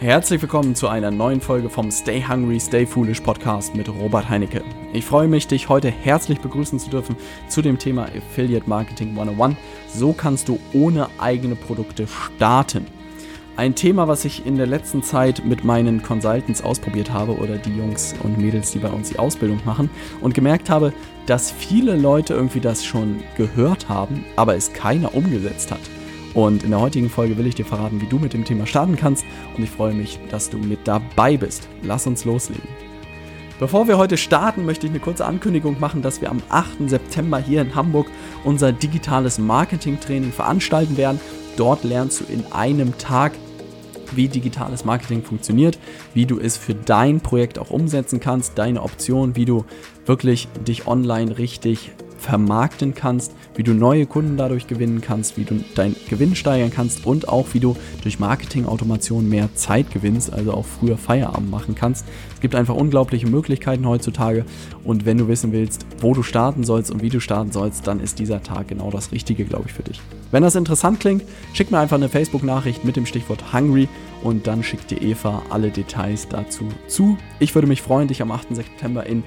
Herzlich willkommen zu einer neuen Folge vom Stay Hungry, Stay Foolish Podcast mit Robert Heinecke. Ich freue mich, dich heute herzlich begrüßen zu dürfen zu dem Thema Affiliate Marketing 101. So kannst du ohne eigene Produkte starten. Ein Thema, was ich in der letzten Zeit mit meinen Consultants ausprobiert habe oder die Jungs und Mädels, die bei uns die Ausbildung machen und gemerkt habe, dass viele Leute irgendwie das schon gehört haben, aber es keiner umgesetzt hat. Und in der heutigen Folge will ich dir verraten, wie du mit dem Thema starten kannst und ich freue mich, dass du mit dabei bist. Lass uns loslegen. Bevor wir heute starten, möchte ich eine kurze Ankündigung machen, dass wir am 8. September hier in Hamburg unser digitales Marketing-Training veranstalten werden. Dort lernst du in einem Tag wie digitales Marketing funktioniert, wie du es für dein Projekt auch umsetzen kannst, deine Optionen, wie du wirklich dich online richtig vermarkten kannst, wie du neue Kunden dadurch gewinnen kannst, wie du deinen Gewinn steigern kannst und auch wie du durch Marketing-Automation mehr Zeit gewinnst, also auch früher Feierabend machen kannst. Es gibt einfach unglaubliche Möglichkeiten heutzutage und wenn du wissen willst, wo du starten sollst und wie du starten sollst, dann ist dieser Tag genau das Richtige, glaube ich, für dich. Wenn das interessant klingt, schick mir einfach eine Facebook-Nachricht mit dem Stichwort Hungry und dann schickt dir Eva alle Details dazu zu. Ich würde mich freuen, dich am 8. September in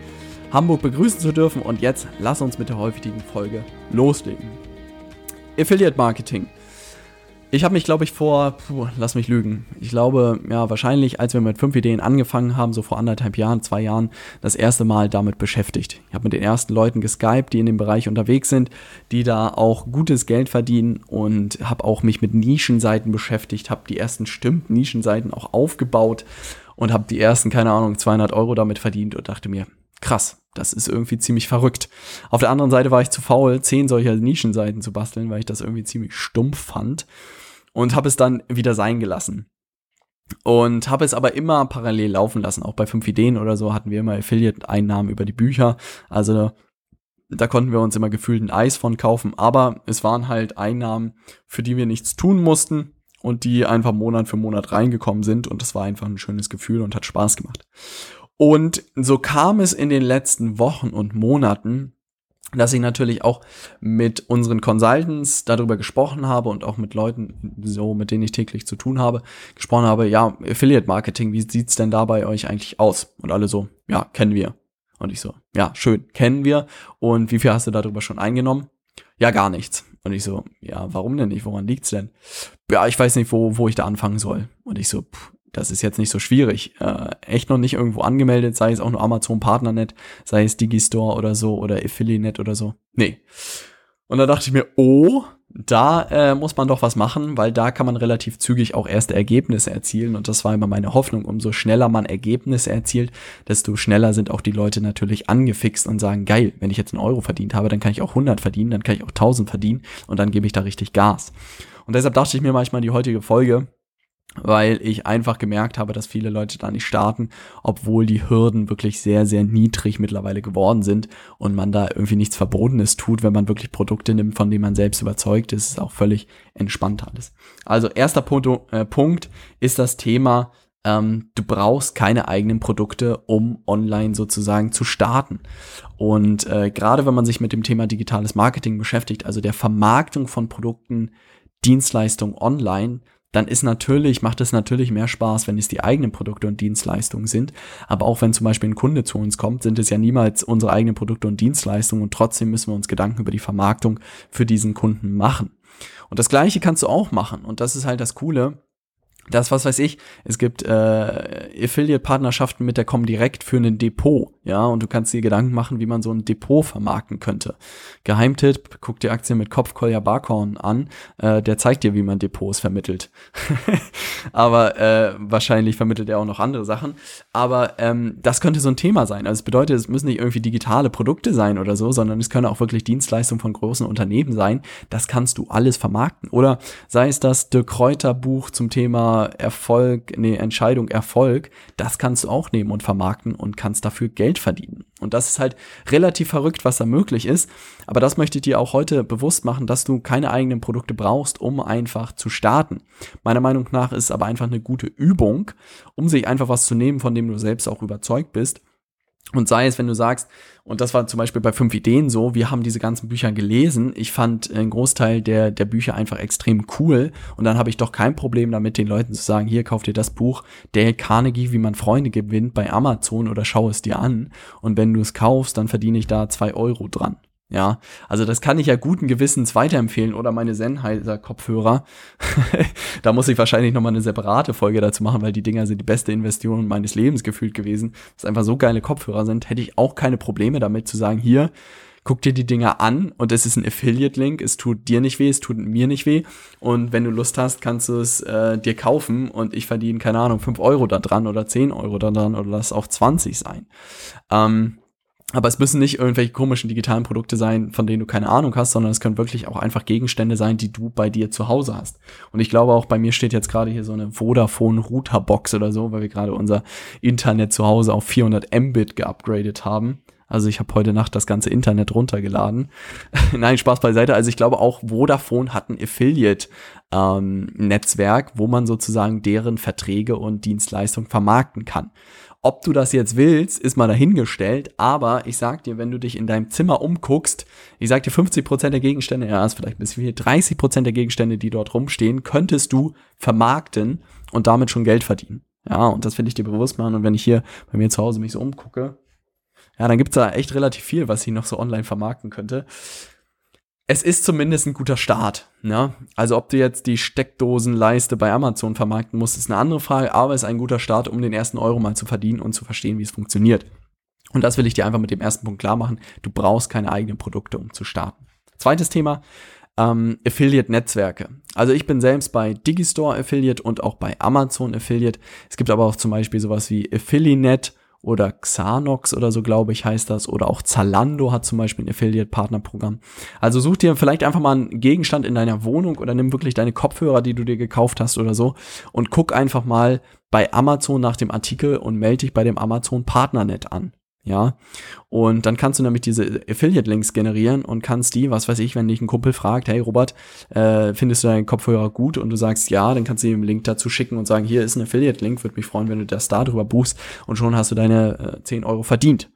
Hamburg begrüßen zu dürfen. Und jetzt lass uns mit der heutigen Folge loslegen. Affiliate Marketing. Ich habe mich, glaube ich, vor, puh, lass mich lügen, ich glaube, ja, wahrscheinlich, als wir mit fünf Ideen angefangen haben, so vor anderthalb Jahren, zwei Jahren, das erste Mal damit beschäftigt. Ich habe mit den ersten Leuten geskypt, die in dem Bereich unterwegs sind, die da auch gutes Geld verdienen und habe auch mich mit Nischenseiten beschäftigt, habe die ersten stimmt Nischenseiten auch aufgebaut und habe die ersten, keine Ahnung, 200 Euro damit verdient und dachte mir, krass, das ist irgendwie ziemlich verrückt. Auf der anderen Seite war ich zu faul, zehn solcher Nischenseiten zu basteln, weil ich das irgendwie ziemlich stumpf fand und habe es dann wieder sein gelassen. Und habe es aber immer parallel laufen lassen. Auch bei fünf Ideen oder so hatten wir immer Affiliate-Einnahmen über die Bücher. Also da konnten wir uns immer gefühlt ein Eis von kaufen. Aber es waren halt Einnahmen, für die wir nichts tun mussten und die einfach Monat für Monat reingekommen sind. Und das war einfach ein schönes Gefühl und hat Spaß gemacht. Und so kam es in den letzten Wochen und Monaten, dass ich natürlich auch mit unseren Consultants darüber gesprochen habe und auch mit Leuten, so mit denen ich täglich zu tun habe, gesprochen habe, ja, Affiliate Marketing, wie sieht's denn da bei euch eigentlich aus? Und alle so, ja, kennen wir. Und ich so, ja, schön, kennen wir. Und wie viel hast du darüber schon eingenommen? Ja, gar nichts. Und ich so, ja, warum denn nicht? Woran liegt's denn? Ja, ich weiß nicht, wo, wo ich da anfangen soll. Und ich so, pff, das ist jetzt nicht so schwierig. Äh, echt noch nicht irgendwo angemeldet, sei es auch nur Amazon Partnernet, sei es Digistore oder so oder Affiliate oder so. Nee. Und da dachte ich mir, oh, da äh, muss man doch was machen, weil da kann man relativ zügig auch erste Ergebnisse erzielen. Und das war immer meine Hoffnung. Umso schneller man Ergebnisse erzielt, desto schneller sind auch die Leute natürlich angefixt und sagen, geil, wenn ich jetzt einen Euro verdient habe, dann kann ich auch 100 verdienen, dann kann ich auch 1000 verdienen und dann gebe ich da richtig Gas. Und deshalb dachte ich mir manchmal die heutige Folge, weil ich einfach gemerkt habe, dass viele Leute da nicht starten, obwohl die Hürden wirklich sehr, sehr niedrig mittlerweile geworden sind und man da irgendwie nichts Verbotenes tut, wenn man wirklich Produkte nimmt, von denen man selbst überzeugt ist, ist auch völlig entspannt alles. Also erster Punkt, äh, Punkt ist das Thema, ähm, du brauchst keine eigenen Produkte, um online sozusagen zu starten. Und äh, gerade wenn man sich mit dem Thema digitales Marketing beschäftigt, also der Vermarktung von Produkten, Dienstleistungen online, dann ist natürlich, macht es natürlich mehr Spaß, wenn es die eigenen Produkte und Dienstleistungen sind. Aber auch wenn zum Beispiel ein Kunde zu uns kommt, sind es ja niemals unsere eigenen Produkte und Dienstleistungen und trotzdem müssen wir uns Gedanken über die Vermarktung für diesen Kunden machen. Und das Gleiche kannst du auch machen. Und das ist halt das Coole das, was weiß ich, es gibt äh, Affiliate-Partnerschaften mit der Comdirect für ein Depot, ja, und du kannst dir Gedanken machen, wie man so ein Depot vermarkten könnte. Geheimtipp, guck dir Aktien mit Kopf Kolja Barkhorn an, äh, der zeigt dir, wie man Depots vermittelt. Aber äh, wahrscheinlich vermittelt er auch noch andere Sachen. Aber ähm, das könnte so ein Thema sein. Also es bedeutet, es müssen nicht irgendwie digitale Produkte sein oder so, sondern es können auch wirklich Dienstleistungen von großen Unternehmen sein. Das kannst du alles vermarkten. Oder sei es das De Kräuter Buch zum Thema Erfolg, nee, Entscheidung Erfolg, das kannst du auch nehmen und vermarkten und kannst dafür Geld verdienen. Und das ist halt relativ verrückt, was da möglich ist. Aber das möchte ich dir auch heute bewusst machen, dass du keine eigenen Produkte brauchst, um einfach zu starten. Meiner Meinung nach ist es aber einfach eine gute Übung, um sich einfach was zu nehmen, von dem du selbst auch überzeugt bist Und sei es, wenn du sagst, und das war zum Beispiel bei fünf Ideen so, wir haben diese ganzen Bücher gelesen. Ich fand einen Großteil der, der Bücher einfach extrem cool. Und dann habe ich doch kein Problem damit, den Leuten zu sagen, hier kauft ihr das Buch, Dale Carnegie, wie man Freunde gewinnt, bei Amazon oder schau es dir an. Und wenn du es kaufst, dann verdiene ich da zwei Euro dran. Ja, also das kann ich ja guten Gewissens weiterempfehlen oder meine Sennheiser Kopfhörer. da muss ich wahrscheinlich nochmal eine separate Folge dazu machen, weil die Dinger sind die beste Investition meines Lebens gefühlt gewesen. Das einfach so geile Kopfhörer sind, hätte ich auch keine Probleme damit zu sagen, hier, guck dir die Dinger an und es ist ein Affiliate-Link, es tut dir nicht weh, es tut mir nicht weh und wenn du Lust hast, kannst du es äh, dir kaufen und ich verdiene, keine Ahnung, fünf Euro da dran oder zehn Euro da dran oder lass auch 20 sein. Ähm, aber es müssen nicht irgendwelche komischen digitalen Produkte sein, von denen du keine Ahnung hast, sondern es können wirklich auch einfach Gegenstände sein, die du bei dir zu Hause hast. Und ich glaube auch bei mir steht jetzt gerade hier so eine Vodafone Router Box oder so, weil wir gerade unser Internet zu Hause auf 400 Mbit geupgradet haben. Also ich habe heute Nacht das ganze Internet runtergeladen. Nein, Spaß beiseite. Also ich glaube auch Vodafone hat ein Affiliate-Netzwerk, ähm, wo man sozusagen deren Verträge und Dienstleistungen vermarkten kann. Ob du das jetzt willst, ist mal dahingestellt, aber ich sag dir, wenn du dich in deinem Zimmer umguckst, ich sag dir 50% der Gegenstände, ja, ist vielleicht ein bisschen viel, 30% der Gegenstände, die dort rumstehen, könntest du vermarkten und damit schon Geld verdienen. Ja, und das finde ich dir bewusst machen. Und wenn ich hier bei mir zu Hause mich so umgucke, ja, dann gibt's da echt relativ viel, was ich noch so online vermarkten könnte es ist zumindest ein guter Start. Ne? Also ob du jetzt die Steckdosenleiste bei Amazon vermarkten musst, ist eine andere Frage, aber es ist ein guter Start, um den ersten Euro mal zu verdienen und zu verstehen, wie es funktioniert. Und das will ich dir einfach mit dem ersten Punkt klar machen. Du brauchst keine eigenen Produkte, um zu starten. Zweites Thema, ähm, Affiliate-Netzwerke. Also ich bin selbst bei Digistore Affiliate und auch bei Amazon Affiliate. Es gibt aber auch zum Beispiel sowas wie Affiliate oder Xanox oder so, glaube ich, heißt das. Oder auch Zalando hat zum Beispiel ein Affiliate-Partner-Programm. Also such dir vielleicht einfach mal einen Gegenstand in deiner Wohnung oder nimm wirklich deine Kopfhörer, die du dir gekauft hast oder so und guck einfach mal bei Amazon nach dem Artikel und melde dich bei dem Amazon Partnernet an. Ja, und dann kannst du damit diese Affiliate-Links generieren und kannst die, was weiß ich, wenn dich ein Kumpel fragt, hey Robert, äh, findest du deinen Kopfhörer gut? Und du sagst ja, dann kannst du ihm einen Link dazu schicken und sagen, hier ist ein Affiliate-Link, würde mich freuen, wenn du das da drüber buchst und schon hast du deine äh, 10 Euro verdient.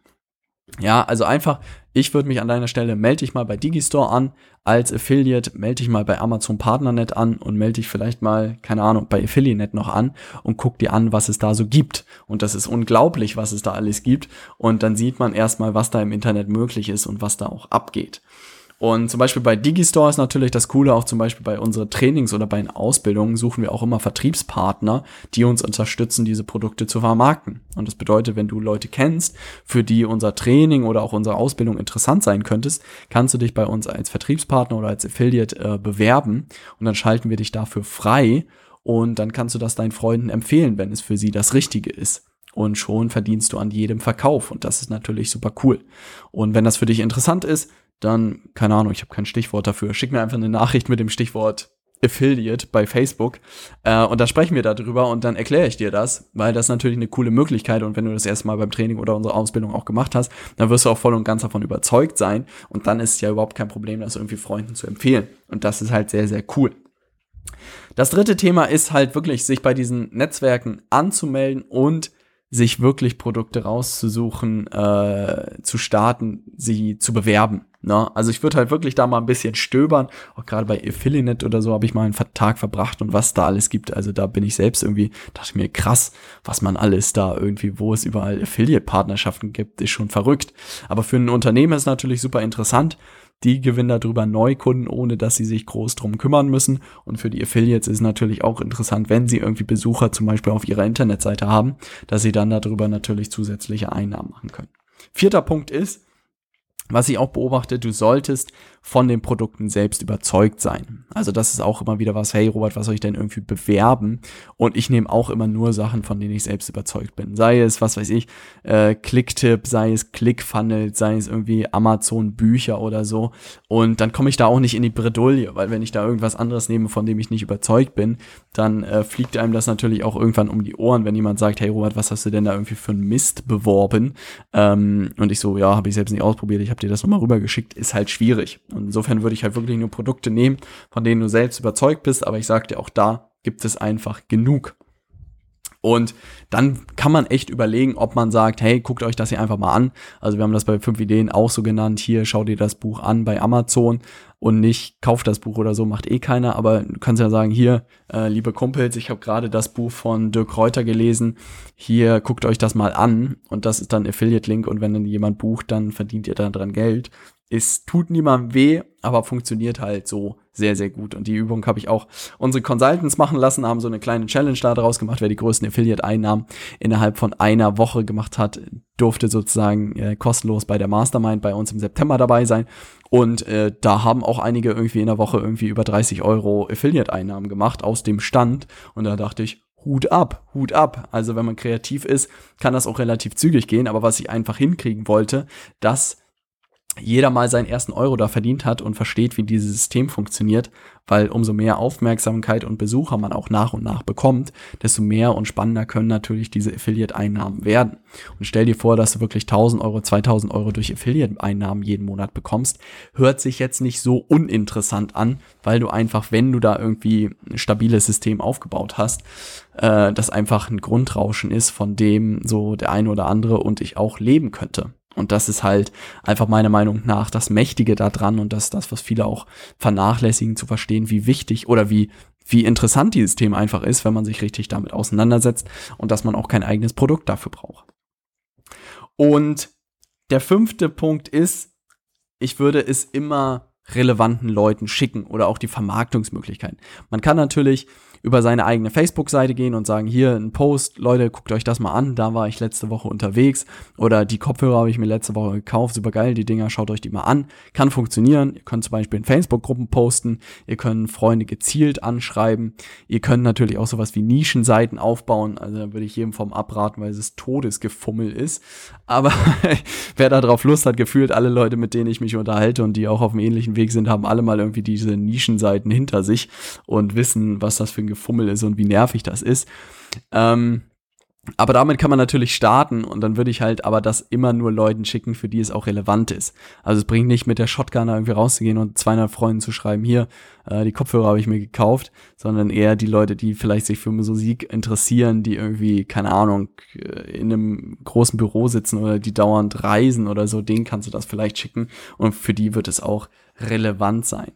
Ja, also einfach, ich würde mich an deiner Stelle, melde dich mal bei Digistore an als Affiliate, melde dich mal bei Amazon Partnernet an und melde dich vielleicht mal, keine Ahnung, bei Affiliate noch an und guck dir an, was es da so gibt. Und das ist unglaublich, was es da alles gibt. Und dann sieht man erstmal, was da im Internet möglich ist und was da auch abgeht. Und zum Beispiel bei Digistore ist natürlich das Coole, auch zum Beispiel bei unseren Trainings oder bei den Ausbildungen suchen wir auch immer Vertriebspartner, die uns unterstützen, diese Produkte zu vermarkten. Und das bedeutet, wenn du Leute kennst, für die unser Training oder auch unsere Ausbildung interessant sein könntest, kannst du dich bei uns als Vertriebspartner oder als Affiliate äh, bewerben und dann schalten wir dich dafür frei und dann kannst du das deinen Freunden empfehlen, wenn es für sie das Richtige ist und schon verdienst du an jedem Verkauf und das ist natürlich super cool. Und wenn das für dich interessant ist, dann, keine Ahnung, ich habe kein Stichwort dafür. Schick mir einfach eine Nachricht mit dem Stichwort Affiliate bei Facebook äh, und da sprechen wir darüber und dann erkläre ich dir das, weil das natürlich eine coole Möglichkeit und wenn du das erstmal beim Training oder unserer Ausbildung auch gemacht hast, dann wirst du auch voll und ganz davon überzeugt sein und dann ist es ja überhaupt kein Problem, das irgendwie Freunden zu empfehlen und das ist halt sehr, sehr cool. Das dritte Thema ist halt wirklich, sich bei diesen Netzwerken anzumelden und sich wirklich Produkte rauszusuchen, äh, zu starten, sie zu bewerben. Ne? Also ich würde halt wirklich da mal ein bisschen stöbern. Auch gerade bei Affiliate oder so habe ich mal einen Tag verbracht und was da alles gibt. Also da bin ich selbst irgendwie, dachte mir, krass, was man alles da irgendwie, wo es überall Affiliate-Partnerschaften gibt, ist schon verrückt. Aber für ein Unternehmen ist natürlich super interessant. Die gewinnen darüber Neukunden, ohne dass sie sich groß drum kümmern müssen. Und für die Affiliates ist es natürlich auch interessant, wenn sie irgendwie Besucher zum Beispiel auf ihrer Internetseite haben, dass sie dann darüber natürlich zusätzliche Einnahmen machen können. Vierter Punkt ist, was ich auch beobachte, du solltest von den Produkten selbst überzeugt sein. Also das ist auch immer wieder was, hey Robert, was soll ich denn irgendwie bewerben? Und ich nehme auch immer nur Sachen, von denen ich selbst überzeugt bin. Sei es, was weiß ich, äh, Clicktip, sei es ClickFunnels, sei es irgendwie Amazon Bücher oder so. Und dann komme ich da auch nicht in die Bredouille, weil wenn ich da irgendwas anderes nehme, von dem ich nicht überzeugt bin, dann äh, fliegt einem das natürlich auch irgendwann um die Ohren, wenn jemand sagt, hey Robert, was hast du denn da irgendwie für einen Mist beworben? Ähm, und ich so, ja, habe ich selbst nicht ausprobiert, ich habe dir das nochmal rübergeschickt, ist halt schwierig. Und insofern würde ich halt wirklich nur Produkte nehmen, von denen du selbst überzeugt bist, aber ich sage dir auch da gibt es einfach genug. Und dann kann man echt überlegen, ob man sagt, hey, guckt euch das hier einfach mal an. Also wir haben das bei fünf Ideen auch so genannt. Hier, schau dir das Buch an bei Amazon und nicht kauft das Buch oder so, macht eh keiner. Aber du kannst ja sagen, hier, äh, liebe Kumpels, ich habe gerade das Buch von Dirk Reuter gelesen. Hier, guckt euch das mal an. Und das ist dann Affiliate-Link. Und wenn dann jemand bucht, dann verdient ihr da dran Geld. Es tut niemandem weh, aber funktioniert halt so sehr, sehr gut. Und die Übung habe ich auch unsere Consultants machen lassen, haben so eine kleine Challenge da draus gemacht. Wer die größten Affiliate-Einnahmen innerhalb von einer Woche gemacht hat, durfte sozusagen äh, kostenlos bei der Mastermind bei uns im September dabei sein. Und äh, da haben auch einige irgendwie in der Woche irgendwie über 30 Euro Affiliate-Einnahmen gemacht aus dem Stand. Und da dachte ich, Hut ab, Hut ab. Also wenn man kreativ ist, kann das auch relativ zügig gehen. Aber was ich einfach hinkriegen wollte, dass jeder mal seinen ersten Euro da verdient hat und versteht, wie dieses System funktioniert, weil umso mehr Aufmerksamkeit und Besucher man auch nach und nach bekommt, desto mehr und spannender können natürlich diese Affiliate-Einnahmen werden. Und stell dir vor, dass du wirklich 1000 Euro, 2000 Euro durch Affiliate-Einnahmen jeden Monat bekommst, hört sich jetzt nicht so uninteressant an, weil du einfach, wenn du da irgendwie ein stabiles System aufgebaut hast, äh, das einfach ein Grundrauschen ist, von dem so der eine oder andere und ich auch leben könnte. Und das ist halt einfach meiner Meinung nach das Mächtige daran und das das, was viele auch vernachlässigen, zu verstehen, wie wichtig oder wie, wie interessant dieses Thema einfach ist, wenn man sich richtig damit auseinandersetzt und dass man auch kein eigenes Produkt dafür braucht. Und der fünfte Punkt ist, ich würde es immer relevanten Leuten schicken oder auch die Vermarktungsmöglichkeiten. Man kann natürlich über seine eigene Facebook-Seite gehen und sagen, hier ein Post, Leute, guckt euch das mal an, da war ich letzte Woche unterwegs. Oder die Kopfhörer habe ich mir letzte Woche gekauft, super geil, die Dinger, schaut euch die mal an, kann funktionieren. Ihr könnt zum Beispiel in Facebook-Gruppen posten, ihr könnt Freunde gezielt anschreiben, ihr könnt natürlich auch sowas wie Nischenseiten aufbauen, also da würde ich jedem vom abraten, weil es Todesgefummel ist, aber wer da drauf Lust hat, gefühlt alle Leute, mit denen ich mich unterhalte und die auch auf einem ähnlichen Weg sind, haben alle mal irgendwie diese Nischenseiten hinter sich und wissen, was das für ein Gefummel ist und wie nervig das ist. Ähm, aber damit kann man natürlich starten und dann würde ich halt aber das immer nur Leuten schicken, für die es auch relevant ist. Also es bringt nicht mit der Shotgun irgendwie rauszugehen und 200 Freunden zu schreiben, hier, äh, die Kopfhörer habe ich mir gekauft, sondern eher die Leute, die vielleicht sich für Musik interessieren, die irgendwie, keine Ahnung, äh, in einem großen Büro sitzen oder die dauernd reisen oder so, denen kannst du das vielleicht schicken und für die wird es auch relevant sein.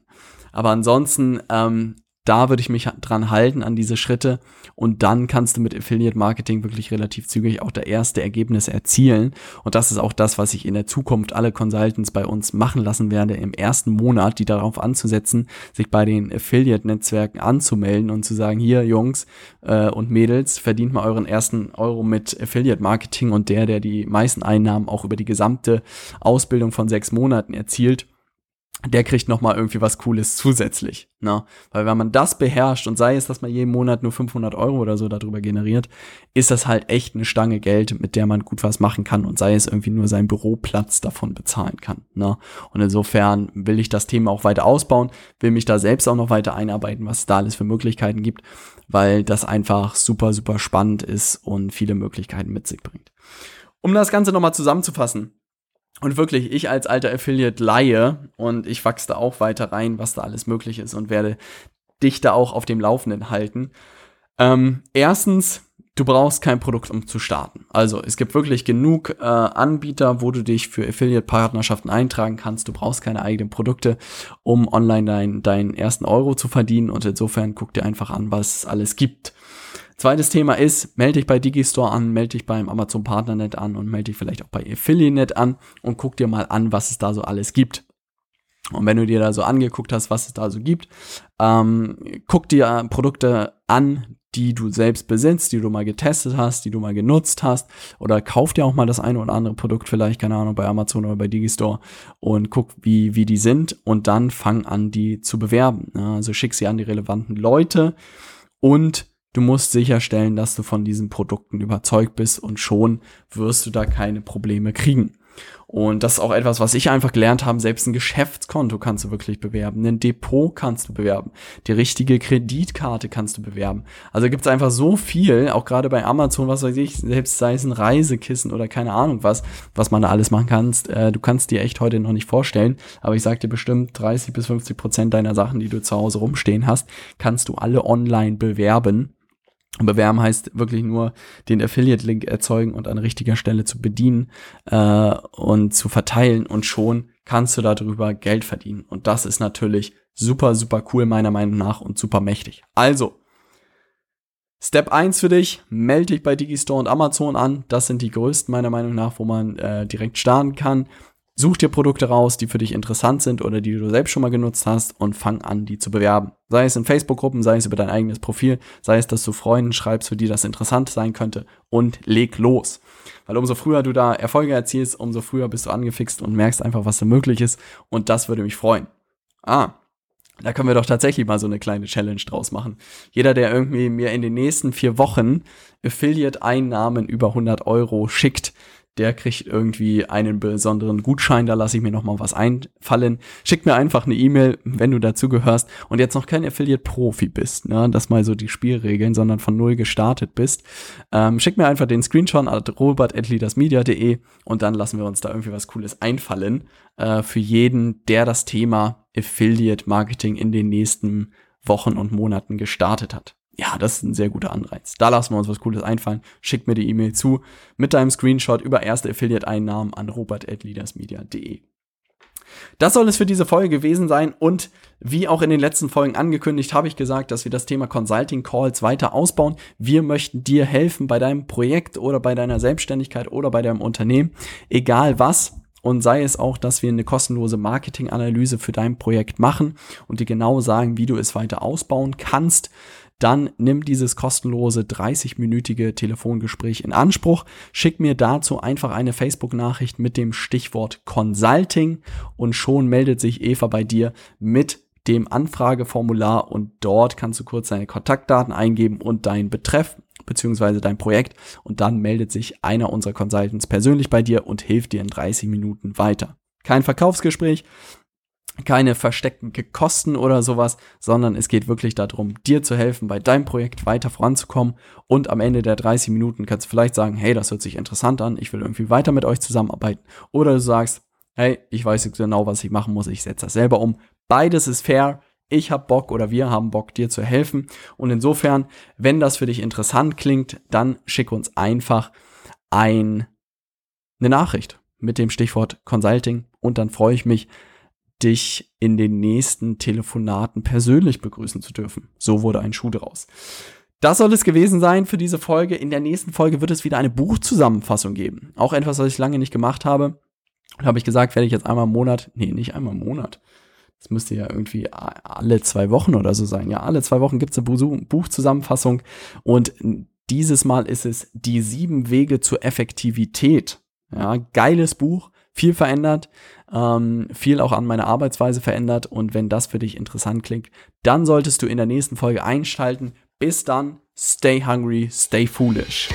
Aber ansonsten ähm, da würde ich mich dran halten an diese Schritte. Und dann kannst du mit Affiliate Marketing wirklich relativ zügig auch der erste Ergebnisse erzielen. Und das ist auch das, was ich in der Zukunft alle Consultants bei uns machen lassen werde im ersten Monat, die darauf anzusetzen, sich bei den Affiliate Netzwerken anzumelden und zu sagen, hier Jungs äh, und Mädels, verdient mal euren ersten Euro mit Affiliate Marketing. Und der, der die meisten Einnahmen auch über die gesamte Ausbildung von sechs Monaten erzielt, der kriegt noch mal irgendwie was Cooles zusätzlich, ne? Weil wenn man das beherrscht und sei es, dass man jeden Monat nur 500 Euro oder so darüber generiert, ist das halt echt eine Stange Geld, mit der man gut was machen kann und sei es irgendwie nur seinen Büroplatz davon bezahlen kann, ne? Und insofern will ich das Thema auch weiter ausbauen, will mich da selbst auch noch weiter einarbeiten, was es da alles für Möglichkeiten gibt, weil das einfach super, super spannend ist und viele Möglichkeiten mit sich bringt. Um das Ganze nochmal zusammenzufassen, und wirklich, ich als alter Affiliate leihe und ich wachse da auch weiter rein, was da alles möglich ist und werde dich da auch auf dem Laufenden halten. Ähm, erstens, du brauchst kein Produkt, um zu starten. Also es gibt wirklich genug äh, Anbieter, wo du dich für Affiliate-Partnerschaften eintragen kannst. Du brauchst keine eigenen Produkte, um online deinen ersten Euro zu verdienen. Und insofern guck dir einfach an, was es alles gibt. Zweites Thema ist, melde dich bei Digistore an, melde dich beim Amazon Partnernet an und melde dich vielleicht auch bei Affiliate an und guck dir mal an, was es da so alles gibt. Und wenn du dir da so angeguckt hast, was es da so gibt, ähm, guck dir Produkte an, die du selbst besitzt, die du mal getestet hast, die du mal genutzt hast oder kauf dir auch mal das eine oder andere Produkt vielleicht, keine Ahnung, bei Amazon oder bei Digistore und guck, wie, wie die sind und dann fang an, die zu bewerben. Also schick sie an die relevanten Leute und Du musst sicherstellen, dass du von diesen Produkten überzeugt bist und schon wirst du da keine Probleme kriegen. Und das ist auch etwas, was ich einfach gelernt habe. Selbst ein Geschäftskonto kannst du wirklich bewerben. Ein Depot kannst du bewerben. Die richtige Kreditkarte kannst du bewerben. Also gibt es einfach so viel, auch gerade bei Amazon, was weiß ich, selbst sei es ein Reisekissen oder keine Ahnung was, was man da alles machen kannst. Äh, du kannst dir echt heute noch nicht vorstellen. Aber ich sag dir bestimmt 30 bis 50 Prozent deiner Sachen, die du zu Hause rumstehen hast, kannst du alle online bewerben Bewerben heißt wirklich nur den Affiliate-Link erzeugen und an richtiger Stelle zu bedienen äh, und zu verteilen und schon kannst du darüber Geld verdienen. Und das ist natürlich super, super cool meiner Meinung nach und super mächtig. Also, Step 1 für dich, melde dich bei Digistore und Amazon an. Das sind die größten meiner Meinung nach, wo man äh, direkt starten kann. Such dir Produkte raus, die für dich interessant sind oder die du selbst schon mal genutzt hast und fang an, die zu bewerben. Sei es in Facebook-Gruppen, sei es über dein eigenes Profil, sei es, dass du Freunden schreibst, für die das interessant sein könnte und leg los. Weil umso früher du da Erfolge erzielst, umso früher bist du angefixt und merkst einfach, was da möglich ist und das würde mich freuen. Ah, da können wir doch tatsächlich mal so eine kleine Challenge draus machen. Jeder, der irgendwie mir in den nächsten vier Wochen Affiliate-Einnahmen über 100 Euro schickt, der kriegt irgendwie einen besonderen Gutschein, da lasse ich mir nochmal was einfallen. Schick mir einfach eine E-Mail, wenn du dazu gehörst und jetzt noch kein Affiliate-Profi bist, ne? das mal so die Spielregeln, sondern von null gestartet bist. Ähm, schick mir einfach den Screenshot an robert.leadersmedia.de und dann lassen wir uns da irgendwie was Cooles einfallen äh, für jeden, der das Thema Affiliate-Marketing in den nächsten Wochen und Monaten gestartet hat ja, das ist ein sehr guter Anreiz. Da lassen wir uns was Cooles einfallen. Schick mir die E-Mail zu mit deinem Screenshot über erste Affiliate-Einnahmen an robert.leadersmedia.de. Das soll es für diese Folge gewesen sein und wie auch in den letzten Folgen angekündigt, habe ich gesagt, dass wir das Thema Consulting Calls weiter ausbauen. Wir möchten dir helfen bei deinem Projekt oder bei deiner Selbstständigkeit oder bei deinem Unternehmen, egal was. Und sei es auch, dass wir eine kostenlose Marketinganalyse für dein Projekt machen und dir genau sagen, wie du es weiter ausbauen kannst dann nimm dieses kostenlose 30-minütige Telefongespräch in Anspruch. Schick mir dazu einfach eine Facebook-Nachricht mit dem Stichwort Consulting und schon meldet sich Eva bei dir mit dem Anfrageformular und dort kannst du kurz deine Kontaktdaten eingeben und deinen Betreff beziehungsweise dein Projekt und dann meldet sich einer unserer Consultants persönlich bei dir und hilft dir in 30 Minuten weiter. Kein Verkaufsgespräch, keine versteckten Kosten oder sowas, sondern es geht wirklich darum, dir zu helfen, bei deinem Projekt weiter voranzukommen. Und am Ende der 30 Minuten kannst du vielleicht sagen, hey, das hört sich interessant an, ich will irgendwie weiter mit euch zusammenarbeiten. Oder du sagst, hey, ich weiß genau, was ich machen muss, ich setze das selber um. Beides ist fair. Ich habe Bock oder wir haben Bock, dir zu helfen. Und insofern, wenn das für dich interessant klingt, dann schick uns einfach ein, eine Nachricht mit dem Stichwort Consulting und dann freue ich mich, dich in den nächsten Telefonaten persönlich begrüßen zu dürfen. So wurde ein Schuh draus. Das soll es gewesen sein für diese Folge. In der nächsten Folge wird es wieder eine Buchzusammenfassung geben. Auch etwas, was ich lange nicht gemacht habe. Und habe ich gesagt, werde ich jetzt einmal im Monat, nee, nicht einmal im Monat. Das müsste ja irgendwie alle zwei Wochen oder so sein. Ja, alle zwei Wochen gibt es eine Buchzusammenfassung. Und dieses Mal ist es die sieben Wege zur Effektivität. Ja, geiles Buch viel verändert, ähm, viel auch an meiner Arbeitsweise verändert. Und wenn das für dich interessant klingt, dann solltest du in der nächsten Folge einschalten. Bis dann, stay hungry, stay foolish.